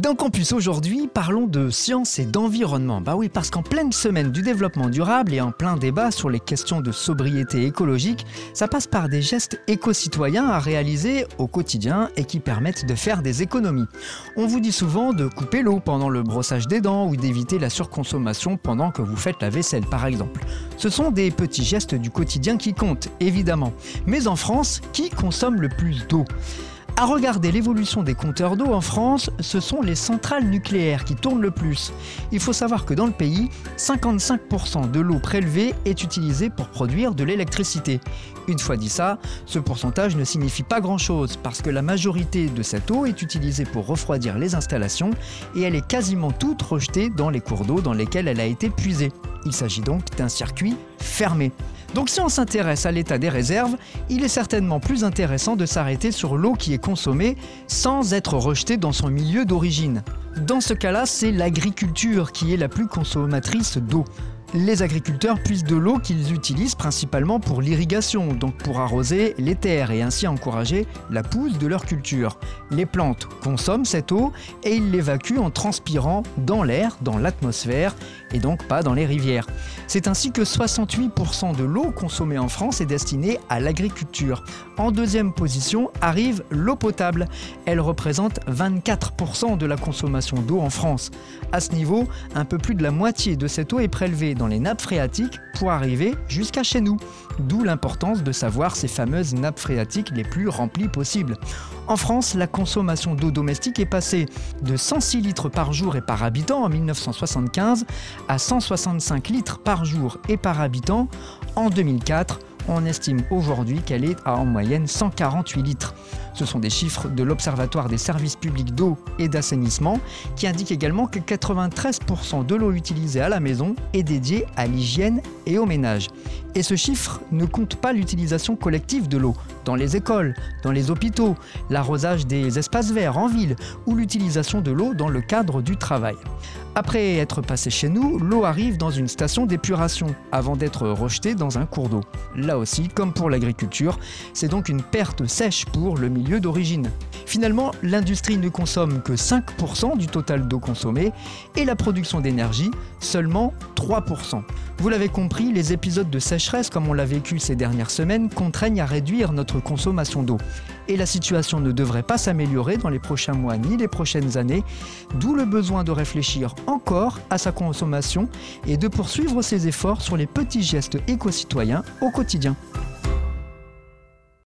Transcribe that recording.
Dans Campus aujourd'hui, parlons de science et d'environnement. Bah oui, parce qu'en pleine semaine du développement durable et en plein débat sur les questions de sobriété écologique, ça passe par des gestes éco-citoyens à réaliser au quotidien et qui permettent de faire des économies. On vous dit souvent de couper l'eau pendant le brossage des dents ou d'éviter la surconsommation pendant que vous faites la vaisselle par exemple. Ce sont des petits gestes du quotidien qui comptent, évidemment. Mais en France, qui consomme le plus d'eau? À regarder l'évolution des compteurs d'eau en France, ce sont les centrales nucléaires qui tournent le plus. Il faut savoir que dans le pays, 55% de l'eau prélevée est utilisée pour produire de l'électricité. Une fois dit ça, ce pourcentage ne signifie pas grand-chose parce que la majorité de cette eau est utilisée pour refroidir les installations et elle est quasiment toute rejetée dans les cours d'eau dans lesquels elle a été puisée. Il s'agit donc d'un circuit fermé. Donc si on s'intéresse à l'état des réserves, il est certainement plus intéressant de s'arrêter sur l'eau qui est consommée sans être rejetée dans son milieu d'origine. Dans ce cas-là, c'est l'agriculture qui est la plus consommatrice d'eau les agriculteurs puissent de l'eau qu'ils utilisent principalement pour l'irrigation, donc pour arroser les terres et ainsi encourager la pousse de leur culture. Les plantes consomment cette eau et ils l'évacuent en transpirant dans l'air, dans l'atmosphère et donc pas dans les rivières. C'est ainsi que 68% de l'eau consommée en France est destinée à l'agriculture. En deuxième position arrive l'eau potable. Elle représente 24% de la consommation d'eau en France. À ce niveau, un peu plus de la moitié de cette eau est prélevée dans les nappes phréatiques pour arriver jusqu'à chez nous. D'où l'importance de savoir ces fameuses nappes phréatiques les plus remplies possibles. En France, la consommation d'eau domestique est passée de 106 litres par jour et par habitant en 1975 à 165 litres par jour et par habitant en 2004 on estime aujourd'hui qu'elle est à en moyenne 148 litres. Ce sont des chiffres de l'Observatoire des services publics d'eau et d'assainissement qui indiquent également que 93% de l'eau utilisée à la maison est dédiée à l'hygiène et au ménage. Et ce chiffre ne compte pas l'utilisation collective de l'eau dans les écoles, dans les hôpitaux, l'arrosage des espaces verts en ville ou l'utilisation de l'eau dans le cadre du travail. Après être passée chez nous, l'eau arrive dans une station d'épuration avant d'être rejetée dans un cours d'eau. Là aussi, comme pour l'agriculture, c'est donc une perte sèche pour le milieu d'origine. Finalement, l'industrie ne consomme que 5% du total d'eau consommée et la production d'énergie seulement 3%. Vous l'avez compris, les épisodes de sécheresse comme on l'a vécu ces dernières semaines contraignent à réduire notre consommation d'eau. Et la situation ne devrait pas s'améliorer dans les prochains mois ni les prochaines années, d'où le besoin de réfléchir encore à sa consommation et de poursuivre ses efforts sur les petits gestes éco-citoyens au quotidien.